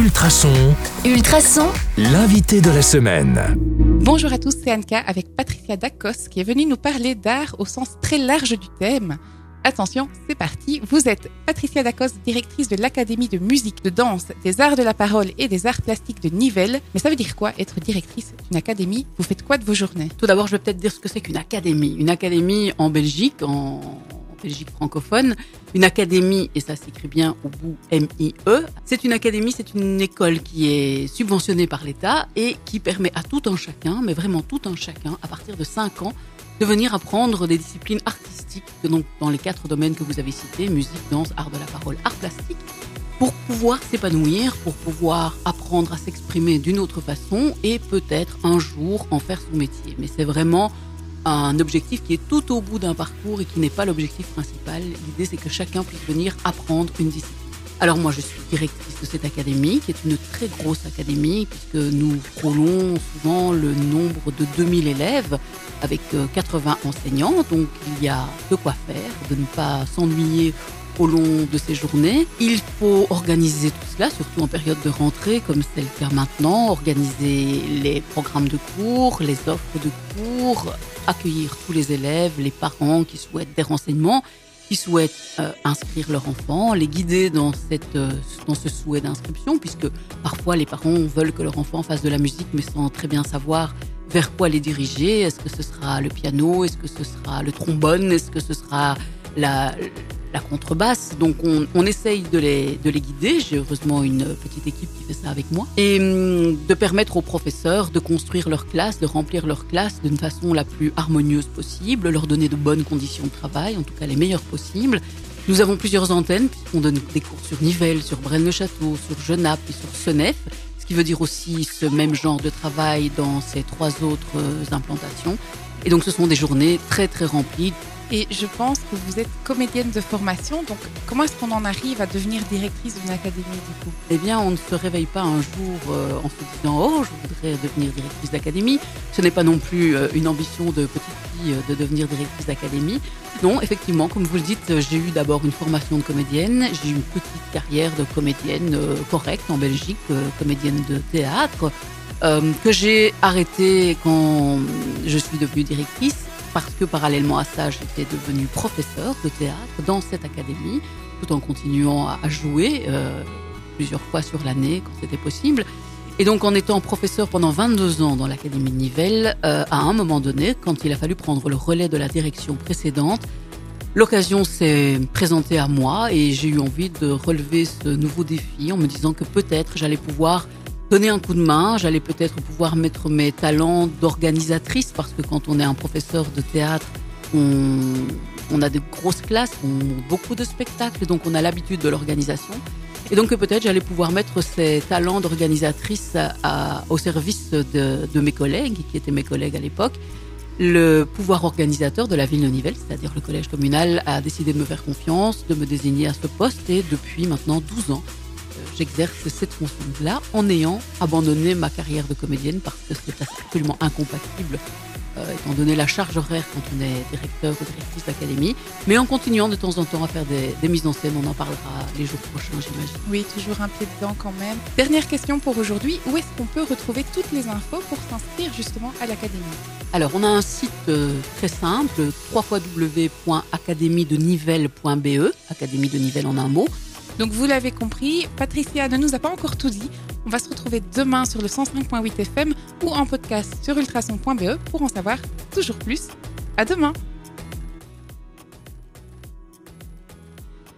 Ultrason, Ultrason, l'invité de la semaine. Bonjour à tous, c'est Anka avec Patricia Dacos qui est venue nous parler d'art au sens très large du thème. Attention, c'est parti. Vous êtes Patricia Dacos, directrice de l'Académie de musique, de danse, des arts de la parole et des arts plastiques de Nivelles. Mais ça veut dire quoi être directrice d'une académie? Vous faites quoi de vos journées? Tout d'abord, je vais peut-être dire ce que c'est qu'une académie. Une académie en Belgique, en Belgique francophone, une académie, et ça s'écrit bien au bout M-I-E, c'est une académie, c'est une école qui est subventionnée par l'État et qui permet à tout un chacun, mais vraiment tout un chacun, à partir de 5 ans, de venir apprendre des disciplines artistiques, donc dans les quatre domaines que vous avez cités, musique, danse, art de la parole, art plastique, pour pouvoir s'épanouir, pour pouvoir apprendre à s'exprimer d'une autre façon et peut-être un jour en faire son métier. Mais c'est vraiment un objectif qui est tout au bout d'un parcours et qui n'est pas l'objectif principal. L'idée, c'est que chacun puisse venir apprendre une discipline. Alors moi, je suis directrice de cette académie, qui est une très grosse académie, puisque nous frôlons souvent le nombre de 2000 élèves, avec 80 euh, enseignants. Donc il y a de quoi faire, de ne pas s'ennuyer au long de ces journées. Il faut organiser tout cela, surtout en période de rentrée, comme c'est le cas maintenant, organiser les programmes de cours, les offres de cours, accueillir tous les élèves, les parents qui souhaitent des renseignements, qui souhaitent euh, inscrire leur enfant, les guider dans, cette, euh, dans ce souhait d'inscription, puisque parfois les parents veulent que leur enfant fasse de la musique, mais sans très bien savoir vers quoi les diriger. Est-ce que ce sera le piano? Est-ce que ce sera le trombone? Est-ce que ce sera la, la contrebasse. Donc on, essaye de les, de les guider. J'ai heureusement une petite équipe qui fait ça avec moi. Et hum, de permettre aux professeurs de construire leur classe, de remplir leur classe d'une façon la plus harmonieuse possible, leur donner de bonnes conditions de travail, en tout cas les meilleures possibles. Nous avons plusieurs antennes, puisqu'on donne des cours sur Nivelles, sur Braine-le-Château, sur Genappe et sur Senef, ce qui veut dire aussi ce même genre de travail dans ces trois autres euh, implantations. Et donc ce sont des journées très très remplies et je pense que vous êtes comédienne de formation, donc comment est-ce qu'on en arrive à devenir directrice d'une académie du coup? Eh bien, on ne se réveille pas un jour euh, en se disant oh, je voudrais devenir directrice d'académie. Ce n'est pas non plus euh, une ambition de petite fille euh, de devenir directrice d'académie. Non, effectivement, comme vous le dites, j'ai eu d'abord une formation de comédienne, j'ai eu une petite carrière de comédienne correcte en Belgique, comédienne de théâtre. que j'ai arrêté quand je suis devenue directrice parce que parallèlement à ça, j'étais devenue professeur de théâtre dans cette académie, tout en continuant à jouer euh, plusieurs fois sur l'année quand c'était possible. Et donc en étant professeur pendant 22 ans dans l'Académie de Nivelles, euh, à un moment donné, quand il a fallu prendre le relais de la direction précédente, l'occasion s'est présentée à moi et j'ai eu envie de relever ce nouveau défi en me disant que peut-être j'allais pouvoir donner un coup de main. J'allais peut-être pouvoir mettre mes talents d'organisatrice parce que quand on est un professeur de théâtre, on, a de grosses classes, on beaucoup de spectacles, donc on a l'habitude de l'organisation. Et donc peut-être j'allais pouvoir mettre ces talents d'organisatrice au service de, de, mes collègues, qui étaient mes collègues à l'époque. Le pouvoir organisateur de la ville de Nivelles, c'est-à-dire le collège communal, a décidé de me faire confiance, de me désigner à ce poste et depuis maintenant 12 ans, j'exerce cette fonction-là en ayant abandonné ma carrière de comédienne parce que c'est absolument incompatible euh, étant donné la charge horaire quand on est directeur ou directrice d'académie, mais en continuant de temps en temps à faire des, des mises en scène, on en parlera les jours prochains, j'imagine. Oui, toujours un pied dedans quand même. Dernière question pour aujourd'hui, où est-ce qu'on peut retrouver toutes les infos pour s'inscrire justement à l'académie? Alors, on a un site euh, très simple, www.académie-de-nivelle.be, académie de Nivelles en un mot. Donc vous l'avez compris, Patricia ne nous a pas encore tout dit. On va se retrouver demain sur le 105.8 FM ou en podcast sur ultrason.be pour en savoir toujours plus. À demain!